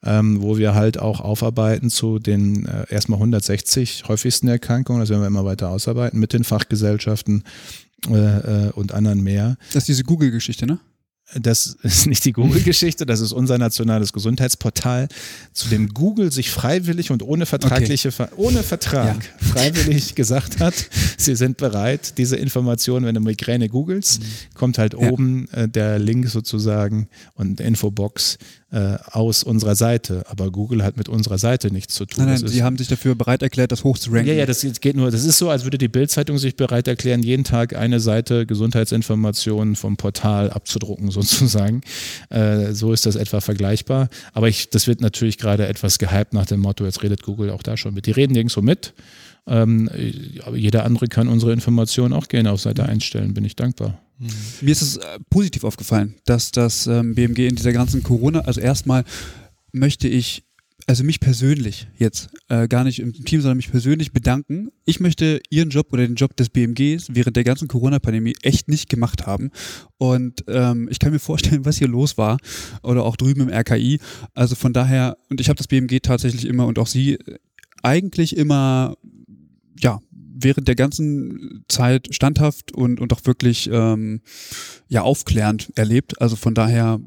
ähm, wo wir halt auch aufarbeiten zu den äh, erstmal 160 häufigsten Erkrankungen. Das werden wir immer weiter ausarbeiten mit den Fachgesellschaften äh, äh, und anderen mehr. Das ist diese Google-Geschichte, ne? Das ist nicht die Google-Geschichte, das ist unser nationales Gesundheitsportal, zu dem Google sich freiwillig und ohne vertragliche, okay. ohne Vertrag ja. (laughs) freiwillig gesagt hat, sie sind bereit, diese Informationen, wenn du Migräne googelst, mhm. kommt halt ja. oben äh, der Link sozusagen und Infobox äh, aus unserer Seite. Aber Google hat mit unserer Seite nichts zu tun. Nein, nein, sie haben sich dafür bereit erklärt, das hoch zu ranken. Ja, ja, das geht nur, das ist so, als würde die Bildzeitung sich bereit erklären, jeden Tag eine Seite Gesundheitsinformationen vom Portal abzudrucken (laughs) sozusagen. Äh, so ist das etwa vergleichbar. Aber ich, das wird natürlich gerade etwas gehypt nach dem Motto, jetzt redet Google auch da schon mit. Die reden nirgendwo mit. Ähm, aber jeder andere kann unsere Informationen auch gerne auf Seite einstellen, bin ich dankbar. Mir ist es äh, positiv aufgefallen, dass das ähm, BMG in dieser ganzen Corona, also erstmal möchte ich also mich persönlich jetzt, äh, gar nicht im Team, sondern mich persönlich bedanken. Ich möchte Ihren Job oder den Job des BMGs während der ganzen Corona-Pandemie echt nicht gemacht haben. Und ähm, ich kann mir vorstellen, was hier los war oder auch drüben im RKI. Also von daher, und ich habe das BMG tatsächlich immer und auch Sie eigentlich immer, ja, während der ganzen Zeit standhaft und, und auch wirklich ähm, ja aufklärend erlebt. Also von daher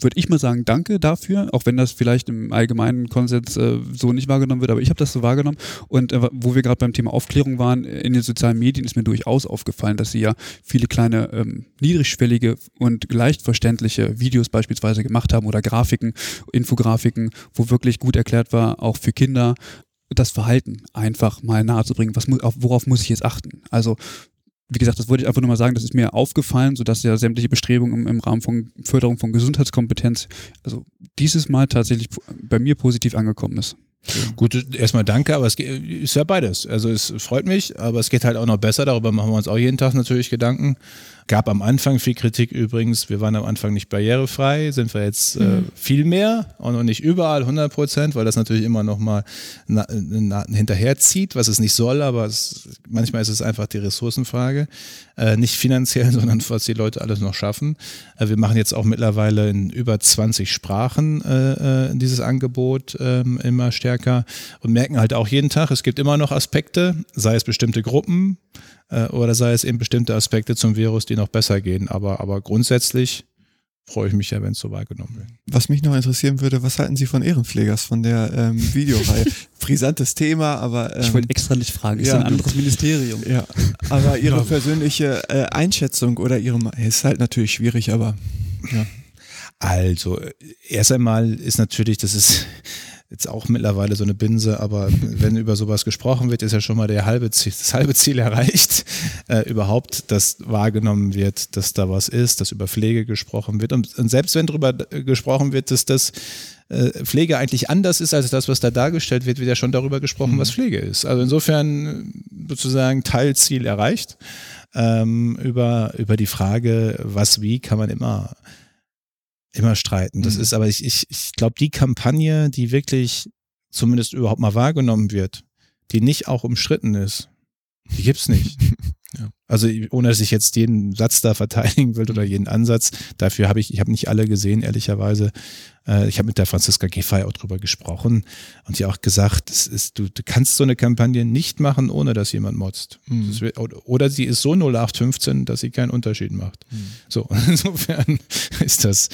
würde ich mal sagen, danke dafür, auch wenn das vielleicht im allgemeinen Konsens äh, so nicht wahrgenommen wird, aber ich habe das so wahrgenommen. Und äh, wo wir gerade beim Thema Aufklärung waren, in den sozialen Medien ist mir durchaus aufgefallen, dass sie ja viele kleine ähm, niedrigschwellige und leicht verständliche Videos beispielsweise gemacht haben oder Grafiken, Infografiken, wo wirklich gut erklärt war, auch für Kinder, das Verhalten einfach mal nahezubringen. Was, worauf muss ich jetzt achten? Also wie gesagt, das wollte ich einfach nur mal sagen, das ist mir aufgefallen, sodass ja sämtliche Bestrebungen im, im, Rahmen von Förderung von Gesundheitskompetenz, also dieses Mal tatsächlich bei mir positiv angekommen ist. Gut, erstmal danke, aber es ist ja beides. Also es freut mich, aber es geht halt auch noch besser. Darüber machen wir uns auch jeden Tag natürlich Gedanken. Gab am Anfang viel Kritik übrigens. Wir waren am Anfang nicht barrierefrei, sind wir jetzt äh, mhm. viel mehr und noch nicht überall 100 Prozent, weil das natürlich immer noch mal na, na, hinterherzieht, was es nicht soll, aber es, manchmal ist es einfach die Ressourcenfrage. Äh, nicht finanziell, (laughs) sondern was die Leute alles noch schaffen. Äh, wir machen jetzt auch mittlerweile in über 20 Sprachen äh, äh, dieses Angebot ähm, immer stärker und merken halt auch jeden Tag, es gibt immer noch Aspekte, sei es bestimmte Gruppen, äh, oder sei es eben bestimmte Aspekte zum Virus, die noch besser gehen. Aber, aber grundsätzlich freue ich mich ja, wenn es so wahrgenommen wird. Was mich noch interessieren würde, was halten Sie von Ehrenpflegers, von der ähm, (laughs) Videoreihe? Brisantes Thema, aber. Ähm, ich wollte extra nicht fragen, ist ja, ein anderes Ministerium. Ja, aber Ihre persönliche äh, Einschätzung oder Ihre, ist halt natürlich schwierig, aber ja. Also, erst einmal ist natürlich, das ist jetzt auch mittlerweile so eine Binse, aber (laughs) wenn über sowas gesprochen wird, ist ja schon mal der halbe Ziel, das halbe Ziel erreicht, (laughs) äh, überhaupt, dass wahrgenommen wird, dass da was ist, dass über Pflege gesprochen wird. Und, und selbst wenn darüber gesprochen wird, dass das äh, Pflege eigentlich anders ist als das, was da dargestellt wird, wird ja schon darüber gesprochen, mhm. was Pflege ist. Also insofern sozusagen Teilziel erreicht. Ähm, über, über die Frage, was wie, kann man immer immer streiten. Das mhm. ist aber, ich, ich, ich glaube, die Kampagne, die wirklich zumindest überhaupt mal wahrgenommen wird, die nicht auch umstritten ist, die gibt's nicht. (laughs) Ja. Also ohne dass ich jetzt jeden Satz da verteidigen will oder jeden Ansatz, dafür habe ich, ich habe nicht alle gesehen, ehrlicherweise. Äh, ich habe mit der Franziska Giffey auch drüber gesprochen und sie auch gesagt, das ist, du, du kannst so eine Kampagne nicht machen, ohne dass jemand motzt. Mhm. Wird, oder sie ist so 0815, dass sie keinen Unterschied macht. Mhm. So, (laughs) insofern ist das,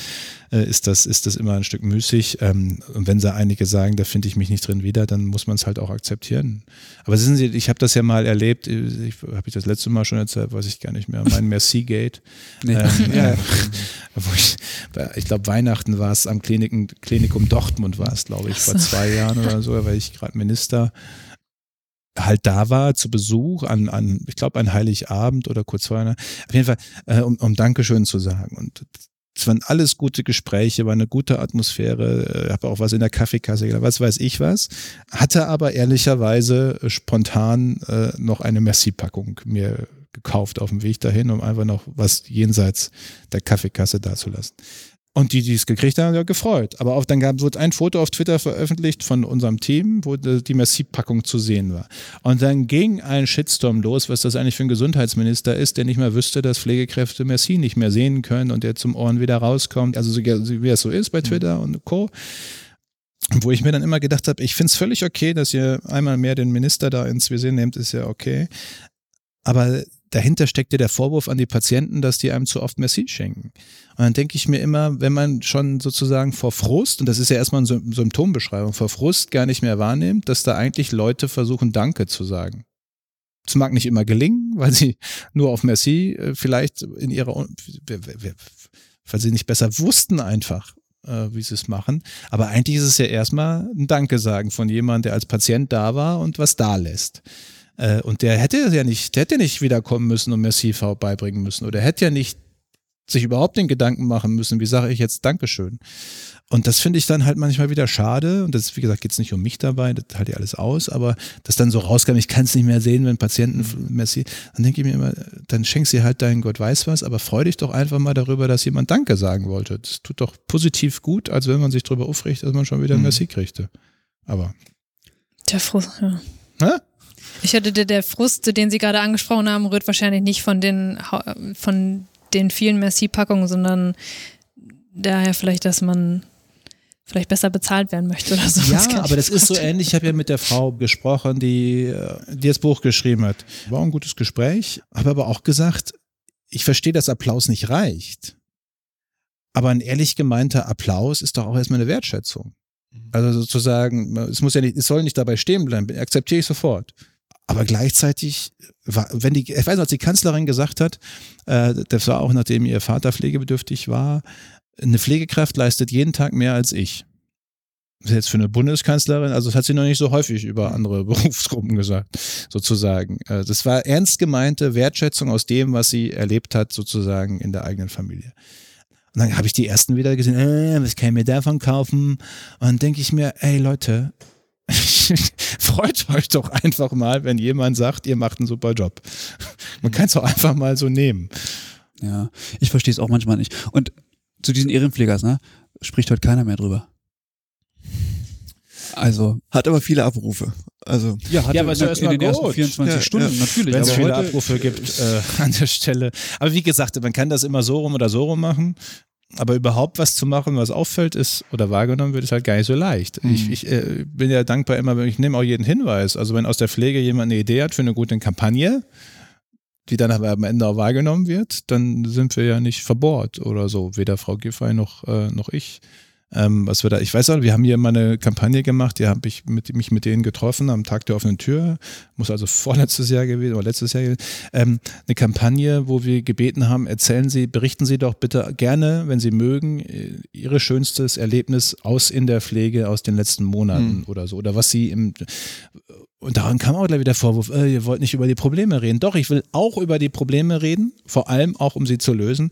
äh, ist das, ist das immer ein Stück müßig. Ähm, und wenn sie einige sagen, da finde ich mich nicht drin wieder, dann muss man es halt auch akzeptieren. Aber wissen Sie, ich habe das ja mal erlebt, ich, habe ich das letzte Mal schon erzählt, weiß ich gar nicht mehr, mein Merci Gate. (laughs) Nee. Ähm, ja. (laughs) wo ich, ich glaube, Weihnachten war es am Kliniken, Klinikum Dortmund war es, glaube ich, vor zwei Jahren oder so, war ich gerade Minister halt da war zu Besuch an, an ich glaube, an Heiligabend oder kurz vorher. Auf jeden Fall, äh, um, um Dankeschön zu sagen. Und es waren alles gute Gespräche, war eine gute Atmosphäre, äh, habe auch was in der Kaffeekasse was weiß ich was. Hatte aber ehrlicherweise äh, spontan äh, noch eine Merci-Packung mir gekauft auf dem Weg dahin, um einfach noch was jenseits der Kaffeekasse dazulassen. Und die, die es gekriegt haben, haben ja gefreut. Aber auch dann gab, wurde ein Foto auf Twitter veröffentlicht von unserem Team, wo die Merci-Packung zu sehen war. Und dann ging ein Shitstorm los, was das eigentlich für ein Gesundheitsminister ist, der nicht mehr wüsste, dass Pflegekräfte Merci nicht mehr sehen können und der zum Ohren wieder rauskommt. Also wie es so ist bei Twitter mhm. und Co wo ich mir dann immer gedacht habe, ich finde es völlig okay, dass ihr einmal mehr den Minister da ins Visier nehmt, ist ja okay. Aber dahinter steckt ja der Vorwurf an die Patienten, dass die einem zu oft Merci schenken. Und dann denke ich mir immer, wenn man schon sozusagen vor Frust, und das ist ja erstmal eine Symptombeschreibung, vor Frust gar nicht mehr wahrnimmt, dass da eigentlich Leute versuchen, Danke zu sagen. Es mag nicht immer gelingen, (laughs) weil sie nur auf Merci äh, vielleicht in ihrer, weil sie nicht besser wussten einfach, äh, wie sie es machen. Aber eigentlich ist es ja erstmal ein Danke sagen von jemandem, der als Patient da war und was da lässt. Äh, und der hätte ja nicht, der hätte nicht wiederkommen müssen und mir CV beibringen müssen. Oder hätte ja nicht sich überhaupt den Gedanken machen müssen, wie sage ich jetzt Dankeschön. Und das finde ich dann halt manchmal wieder schade. Und das, wie gesagt, geht es nicht um mich dabei, das halte ich alles aus, aber das dann so rauskam, ich kann es nicht mehr sehen, wenn Patienten Messi, dann denke ich mir immer, dann schenkst du halt deinen Gott weiß was, aber freu dich doch einfach mal darüber, dass jemand Danke sagen wollte. Das tut doch positiv gut, als wenn man sich darüber aufregt, dass man schon wieder ein mhm. Messi kriegte. Aber. Der Frust, ja. Hä? Ich hatte der, der Frust, den Sie gerade angesprochen haben, rührt wahrscheinlich nicht von den, von den vielen Merci-Packungen, sondern daher vielleicht, dass man vielleicht besser bezahlt werden möchte oder so. Ja, aber das ist so ähnlich. Ich habe ja mit der Frau gesprochen, die, die das Buch geschrieben hat. War ein gutes Gespräch, habe aber auch gesagt, ich verstehe, dass Applaus nicht reicht. Aber ein ehrlich gemeinter Applaus ist doch auch erstmal eine Wertschätzung. Mhm. Also sozusagen, es muss ja nicht, es soll nicht dabei stehen bleiben, akzeptiere ich sofort. Aber gleichzeitig, war, wenn die, ich weiß noch, als die Kanzlerin gesagt hat, äh, das war auch nachdem ihr Vater pflegebedürftig war, eine Pflegekraft leistet jeden Tag mehr als ich. Das ist jetzt für eine Bundeskanzlerin, also das hat sie noch nicht so häufig über andere (laughs) Berufsgruppen gesagt, sozusagen. Äh, das war ernst gemeinte Wertschätzung aus dem, was sie erlebt hat, sozusagen in der eigenen Familie. Und dann habe ich die ersten wieder gesehen, äh, was kann ich mir davon kaufen? Und dann denke ich mir, ey Leute, (laughs) freut euch doch einfach mal, wenn jemand sagt, ihr macht einen super Job. Man kann es doch einfach mal so nehmen. Ja, ich verstehe es auch manchmal nicht. Und zu diesen Ehrenpflegers, ne, spricht heute keiner mehr drüber. Also. Hat aber viele Abrufe. Also. Ja, hat ja aber erstmal in den ersten 24 ja, Stunden, ja. natürlich. Wenn es viele Abrufe gibt äh, (laughs) an der Stelle. Aber wie gesagt, man kann das immer so rum oder so rum machen. Aber überhaupt was zu machen, was auffällt, ist oder wahrgenommen wird, ist halt gar nicht so leicht. Mhm. Ich, ich äh, bin ja dankbar immer, ich nehme auch jeden Hinweis. Also wenn aus der Pflege jemand eine Idee hat für eine gute Kampagne, die dann aber am Ende auch wahrgenommen wird, dann sind wir ja nicht verbohrt oder so. Weder Frau Giffey noch, äh, noch ich. Ähm, was wir da, ich weiß auch, wir haben hier mal eine Kampagne gemacht, die habe ich mit, mich mit denen getroffen am Tag der offenen Tür, muss also (laughs) vorletztes Jahr gewesen oder letztes Jahr gewesen, ähm, eine Kampagne, wo wir gebeten haben, erzählen Sie, berichten Sie doch bitte gerne, wenn Sie mögen, äh, Ihr schönstes Erlebnis aus in der Pflege aus den letzten Monaten mhm. oder so, oder was Sie im, und daran kam auch gleich wieder der Vorwurf, äh, ihr wollt nicht über die Probleme reden. Doch, ich will auch über die Probleme reden, vor allem auch, um sie zu lösen.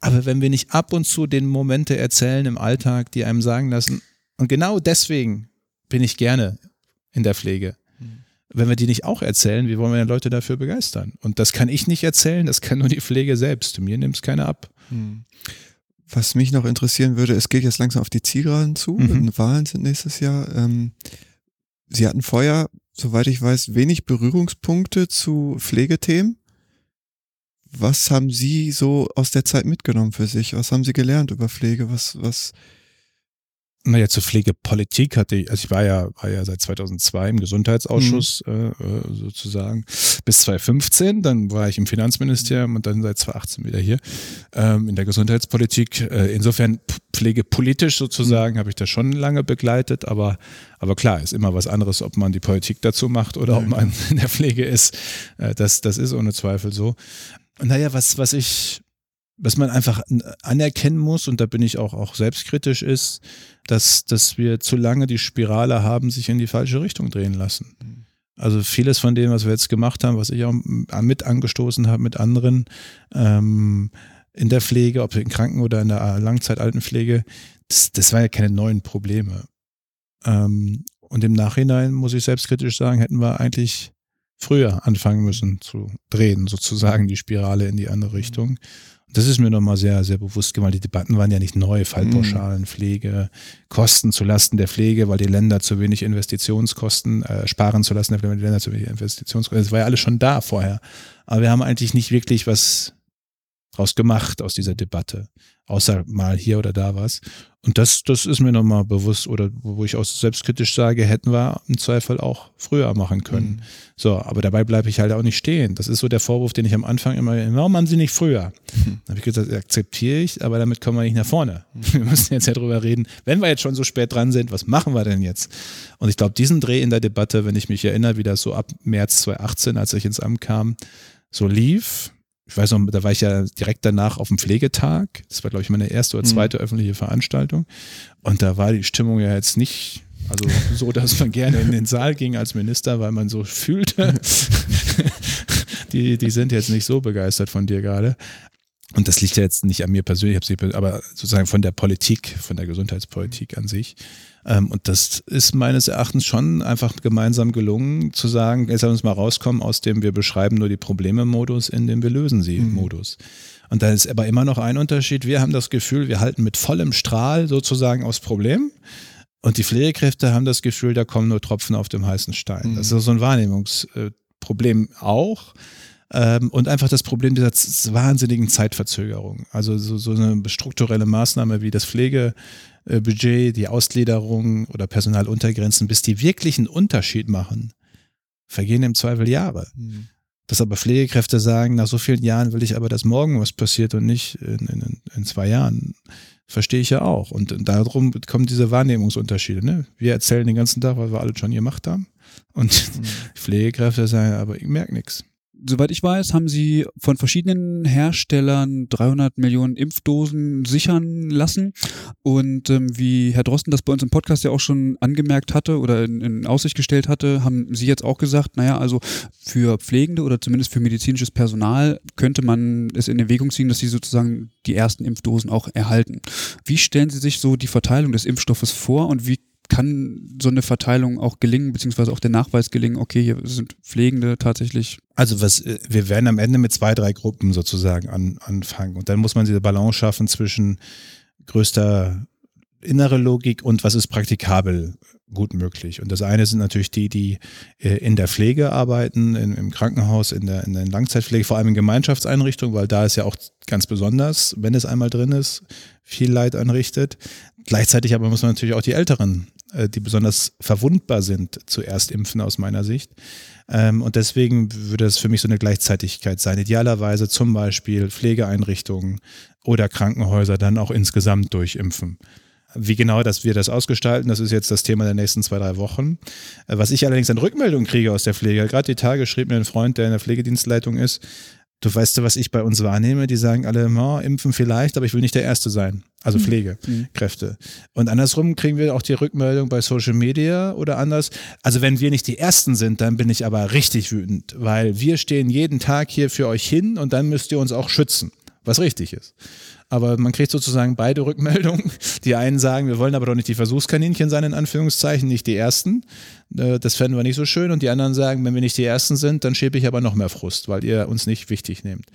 Aber wenn wir nicht ab und zu den Momente erzählen im Alltag, die einem sagen lassen, und genau deswegen bin ich gerne in der Pflege. Mhm. Wenn wir die nicht auch erzählen, wie wollen wir denn Leute dafür begeistern? Und das kann ich nicht erzählen, das kann nur die Pflege selbst. Mir nimmt es keiner ab. Mhm. Was mich noch interessieren würde, es geht jetzt langsam auf die Zielgeraden zu, mhm. Wahlen sind nächstes Jahr. Ähm, Sie hatten vorher soweit ich weiß, wenig Berührungspunkte zu Pflegethemen. was haben Sie so aus der Zeit mitgenommen für sich? Was haben Sie gelernt über Pflege? Was, was, naja, zur Pflegepolitik hatte ich, also ich war ja, war ja seit 2002 im Gesundheitsausschuss mhm. äh, äh sozusagen bis 2015, dann war ich im Finanzministerium und dann seit 2018 wieder hier ähm, in der Gesundheitspolitik. Äh, insofern pflegepolitisch sozusagen mhm. habe ich das schon lange begleitet, aber, aber klar, ist immer was anderes, ob man die Politik dazu macht oder mhm. ob man (laughs) in der Pflege ist. Äh, das, das ist ohne Zweifel so. Naja, was, was ich was man einfach anerkennen muss, und da bin ich auch, auch selbstkritisch, ist, dass, dass wir zu lange die Spirale haben, sich in die falsche Richtung drehen lassen. Mhm. Also vieles von dem, was wir jetzt gemacht haben, was ich auch mit angestoßen habe mit anderen ähm, in der Pflege, ob in Kranken- oder in der Langzeitaltenpflege, das, das waren ja keine neuen Probleme. Ähm, und im Nachhinein muss ich selbstkritisch sagen, hätten wir eigentlich früher anfangen müssen zu drehen, sozusagen die Spirale in die andere mhm. Richtung. Das ist mir nochmal sehr, sehr bewusst gemacht. Die Debatten waren ja nicht neu. Fallpauschalen, mhm. Pflege, Kosten zulasten der Pflege, weil die Länder zu wenig Investitionskosten äh, sparen zu lassen, weil die Länder zu wenig Investitionskosten. Das war ja alles schon da vorher. Aber wir haben eigentlich nicht wirklich was draus gemacht aus dieser Debatte. Außer mal hier oder da was. Und das, das ist mir nochmal bewusst oder wo ich auch selbstkritisch sage, hätten wir im Zweifel auch früher machen können. Mhm. So, aber dabei bleibe ich halt auch nicht stehen. Das ist so der Vorwurf, den ich am Anfang immer, warum haben sie nicht früher? Mhm. Da habe ich gesagt, akzeptiere ich, aber damit kommen wir nicht nach vorne. Mhm. (laughs) Wir müssen jetzt ja drüber reden, wenn wir jetzt schon so spät dran sind, was machen wir denn jetzt? Und ich glaube, diesen Dreh in der Debatte, wenn ich mich erinnere, wie das so ab März 2018, als ich ins Amt kam, so lief, ich weiß noch, da war ich ja direkt danach auf dem Pflegetag. Das war, glaube ich, meine erste oder mhm. zweite mhm. öffentliche Veranstaltung. Und da war die Stimmung ja jetzt nicht also so, dass man gerne in den Saal ging als Minister, weil man so fühlte, (laughs) die, die sind jetzt nicht so begeistert von dir gerade. Und das liegt ja jetzt nicht an mir persönlich, aber sozusagen von der Politik, von der Gesundheitspolitik an sich. Ähm, und das ist meines Erachtens schon einfach gemeinsam gelungen, zu sagen, jetzt lass uns mal rauskommen aus dem wir beschreiben nur die Probleme-Modus in dem wir lösen sie mhm. Modus. Und da ist aber immer noch ein Unterschied. Wir haben das Gefühl, wir halten mit vollem Strahl sozusagen aufs Problem. Und die Pflegekräfte haben das Gefühl, da kommen nur Tropfen auf dem heißen Stein. Mhm. Das ist so ein Wahrnehmungsproblem auch. Ähm, und einfach das Problem dieser wahnsinnigen Zeitverzögerung. Also so, so eine strukturelle Maßnahme wie das Pflegebudget, die Ausgliederung oder Personaluntergrenzen, bis die wirklich einen Unterschied machen, vergehen im Zweifel Jahre. Mhm. Dass aber Pflegekräfte sagen, nach so vielen Jahren will ich aber, dass morgen was passiert und nicht in, in, in zwei Jahren. Verstehe ich ja auch. Und darum kommen diese Wahrnehmungsunterschiede. Ne? Wir erzählen den ganzen Tag, was wir alle schon gemacht haben. Und mhm. (laughs) Pflegekräfte sagen, aber ich merke nichts soweit ich weiß, haben sie von verschiedenen Herstellern 300 Millionen Impfdosen sichern lassen. Und ähm, wie Herr Drosten das bei uns im Podcast ja auch schon angemerkt hatte oder in, in Aussicht gestellt hatte, haben Sie jetzt auch gesagt, naja, also für Pflegende oder zumindest für medizinisches Personal könnte man es in Erwägung ziehen, dass sie sozusagen die ersten Impfdosen auch erhalten. Wie stellen Sie sich so die Verteilung des Impfstoffes vor und wie kann so eine Verteilung auch gelingen, beziehungsweise auch der Nachweis gelingen, okay, hier sind Pflegende tatsächlich. Also was, äh, wir werden am Ende mit zwei, drei Gruppen sozusagen an, anfangen. Und dann muss man diese Balance schaffen zwischen größter innere Logik und was ist praktikabel gut möglich. Und das eine sind natürlich die, die äh, in der Pflege arbeiten, in, im Krankenhaus, in der, in der Langzeitpflege, vor allem in Gemeinschaftseinrichtungen, weil da ist ja auch ganz besonders, wenn es einmal drin ist, viel Leid anrichtet. Gleichzeitig aber muss man natürlich auch die Älteren, die besonders verwundbar sind, zuerst impfen aus meiner Sicht. Ähm, und deswegen würde es für mich so eine Gleichzeitigkeit sein. Idealerweise zum Beispiel Pflegeeinrichtungen oder Krankenhäuser dann auch insgesamt durchimpfen. Wie genau dass wir das ausgestalten, das ist jetzt das Thema der nächsten zwei, drei Wochen. Äh, was ich allerdings an Rückmeldungen kriege aus der Pflege, gerade die Tage schrieb mir ein Freund, der in der Pflegedienstleitung ist, du weißt du, was ich bei uns wahrnehme, die sagen alle, oh, impfen vielleicht, aber ich will nicht der Erste sein. Also mhm. Pflegekräfte. Und andersrum kriegen wir auch die Rückmeldung bei Social Media oder anders. Also wenn wir nicht die Ersten sind, dann bin ich aber richtig wütend, weil wir stehen jeden Tag hier für euch hin und dann müsst ihr uns auch schützen, was richtig ist aber man kriegt sozusagen beide Rückmeldungen. Die einen sagen, wir wollen aber doch nicht die Versuchskaninchen sein, in Anführungszeichen, nicht die Ersten. Äh, das fänden wir nicht so schön. Und die anderen sagen, wenn wir nicht die Ersten sind, dann schiebe ich aber noch mehr Frust, weil ihr uns nicht wichtig nehmt.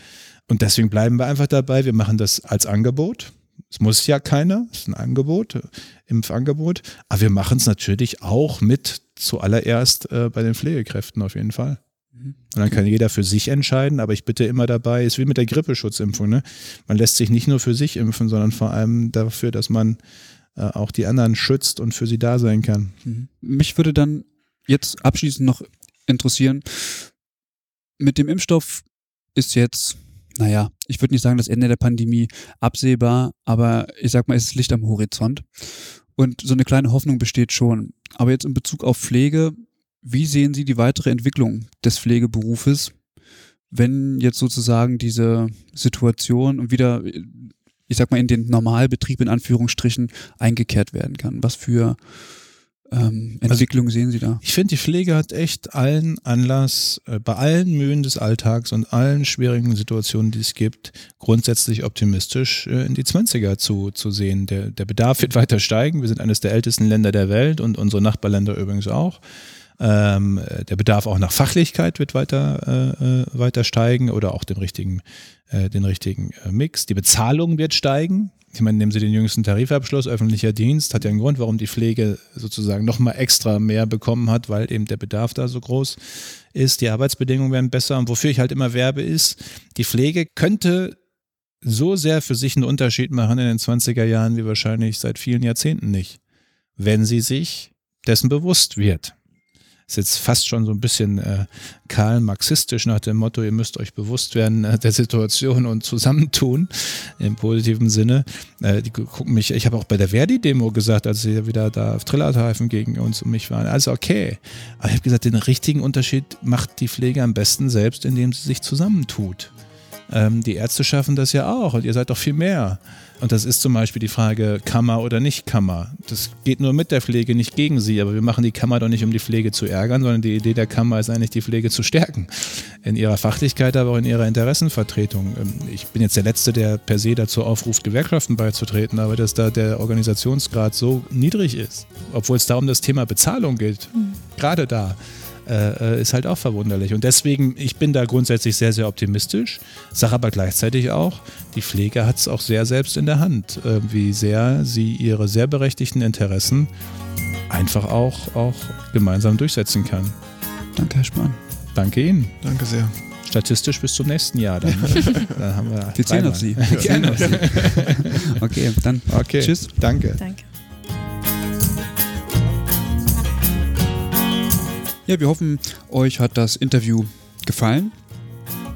Und deswegen bleiben wir einfach dabei. Wir machen das als Angebot. Es muss ja keiner, es ist ein Angebot, äh, Impfangebot. Aber wir machen es natürlich auch mit zuallererst äh, bei den Pflegekräften auf jeden Fall. Und dann kann jeder für sich entscheiden, aber ich bitte immer dabei, ist wie mit der Grippeschutzimpfung. Ne? Man lässt sich nicht nur für sich impfen, sondern vor allem dafür, dass man äh, auch die anderen schützt und für sie da sein kann. Mhm. Mich würde dann jetzt abschließend noch interessieren, mit dem Impfstoff ist jetzt, naja, ich würde nicht sagen, das Ende der Pandemie absehbar, aber ich sag mal, es ist Licht am Horizont. Und so eine kleine Hoffnung besteht schon. Aber jetzt in Bezug auf Pflege, wie sehen Sie die weitere Entwicklung des Pflegeberufes, wenn jetzt sozusagen diese Situation wieder, ich sag mal, in den Normalbetrieb in Anführungsstrichen eingekehrt werden kann? Was für ähm, Entwicklung also, sehen Sie da? Ich finde, die Pflege hat echt allen Anlass, äh, bei allen Mühen des Alltags und allen schwierigen Situationen, die es gibt, grundsätzlich optimistisch äh, in die 20er zu, zu sehen. Der, der Bedarf wird weiter steigen. Wir sind eines der ältesten Länder der Welt und unsere Nachbarländer übrigens auch. Ähm, der Bedarf auch nach Fachlichkeit wird weiter, äh, äh weiter steigen oder auch den richtigen, äh, den richtigen äh, Mix. Die Bezahlung wird steigen. Ich meine, nehmen Sie den jüngsten Tarifabschluss, öffentlicher Dienst, hat ja einen Grund, warum die Pflege sozusagen nochmal extra mehr bekommen hat, weil eben der Bedarf da so groß ist. Die Arbeitsbedingungen werden besser. Und wofür ich halt immer werbe, ist, die Pflege könnte so sehr für sich einen Unterschied machen in den 20er Jahren wie wahrscheinlich seit vielen Jahrzehnten nicht, wenn sie sich dessen bewusst wird ist jetzt fast schon so ein bisschen äh, kahl marxistisch nach dem Motto, ihr müsst euch bewusst werden äh, der Situation und zusammentun im positiven Sinne. Äh, die gucken mich, ich habe auch bei der Verdi-Demo gesagt, als sie wieder da auf Trillertreifen gegen uns und mich waren, also okay. Aber ich habe gesagt, den richtigen Unterschied macht die Pflege am besten selbst, indem sie sich zusammentut. Ähm, die Ärzte schaffen das ja auch und ihr seid doch viel mehr. Und das ist zum Beispiel die Frage Kammer oder nicht Kammer. Das geht nur mit der Pflege, nicht gegen sie. Aber wir machen die Kammer doch nicht, um die Pflege zu ärgern, sondern die Idee der Kammer ist eigentlich, die Pflege zu stärken. In ihrer Fachlichkeit, aber auch in ihrer Interessenvertretung. Ähm, ich bin jetzt der Letzte, der per se dazu aufruft, Gewerkschaften beizutreten, aber dass da der Organisationsgrad so niedrig ist, obwohl es da um das Thema Bezahlung geht, mhm. gerade da äh, äh, ist halt auch verwunderlich. Und deswegen, ich bin da grundsätzlich sehr, sehr optimistisch, sage aber gleichzeitig auch, die Pflege hat es auch sehr selbst in der Hand, äh, wie sehr sie ihre sehr berechtigten Interessen einfach auch, auch gemeinsam durchsetzen kann. Danke, Herr Spahn. Danke Ihnen. Danke sehr. Statistisch bis zum nächsten Jahr. Dann, (laughs) dann haben wir wir zählen auf Sie. (laughs) Wir zählen auf Sie. (laughs) Okay, dann okay. tschüss. Danke. Danke. Ja, wir hoffen, euch hat das Interview gefallen.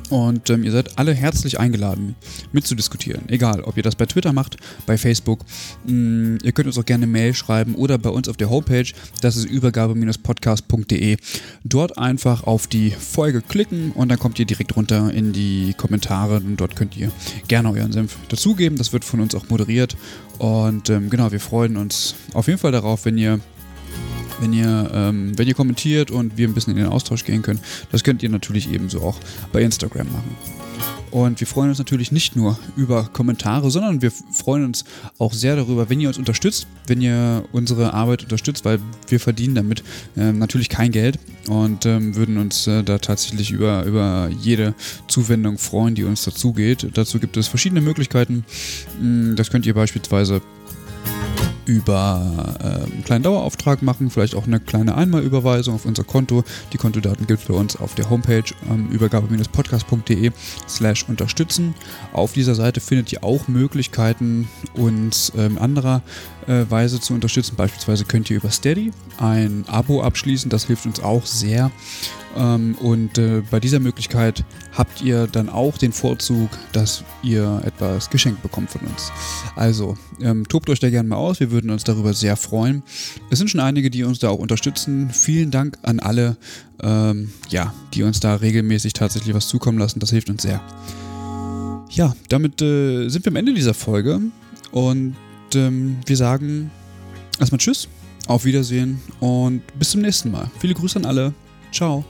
Und ähm, ihr seid alle herzlich eingeladen, mitzudiskutieren. Egal, ob ihr das bei Twitter macht, bei Facebook. Mh, mm, ihr könnt uns auch gerne Mail schreiben oder bei uns auf der Homepage. Das ist übergabe-podcast.de. Dort einfach auf die Folge klicken und dann kommt ihr direkt runter in die Kommentare und dort könnt ihr gerne euren Senf dazugeben. Das wird von uns auch moderiert. Und ähm, genau, wir freuen uns auf jeden Fall darauf, wenn ihr wenn ihr, ähm, wenn ihr kommentiert und wir ein bisschen in den Austausch gehen können. Das könnt ihr natürlich ebenso auch bei Instagram machen. Und wir freuen uns natürlich nicht nur über Kommentare, sondern wir freuen uns auch sehr darüber, wenn ihr uns unterstützt, wenn ihr unsere Arbeit unterstützt, weil wir verdienen damit ähm, natürlich kein Geld und ähm, würden uns äh, da tatsächlich über, über jede Zuwendung freuen, die uns dazu geht. Dazu gibt es verschiedene Möglichkeiten. Mm, das könnt ihr beispielsweise über äh, einen kleinen Dauerauftrag machen, vielleicht auch eine kleine Einmalüberweisung auf unser Konto. Die Kontodaten gibt es bei uns auf der Homepage ähm, übergabe-podcast.de slash unterstützen. Auf dieser Seite findet ihr auch Möglichkeiten, uns ähm, anderer äh, Weise zu unterstützen. Beispielsweise könnt ihr über Steady ein Abo abschließen, das hilft uns auch sehr. Ähm, und äh, bei dieser Möglichkeit habt ihr dann auch den Vorzug, dass ihr etwas geschenkt bekommt von uns. Also ähm, tobt euch da gerne mal aus, wir würden uns darüber sehr freuen. Es sind schon einige, die uns da auch unterstützen. Vielen Dank an alle, ähm, ja, die uns da regelmäßig tatsächlich was zukommen lassen. Das hilft uns sehr. Ja, damit äh, sind wir am Ende dieser Folge und ähm, wir sagen erstmal Tschüss, auf Wiedersehen und bis zum nächsten Mal. Viele Grüße an alle. Ciao.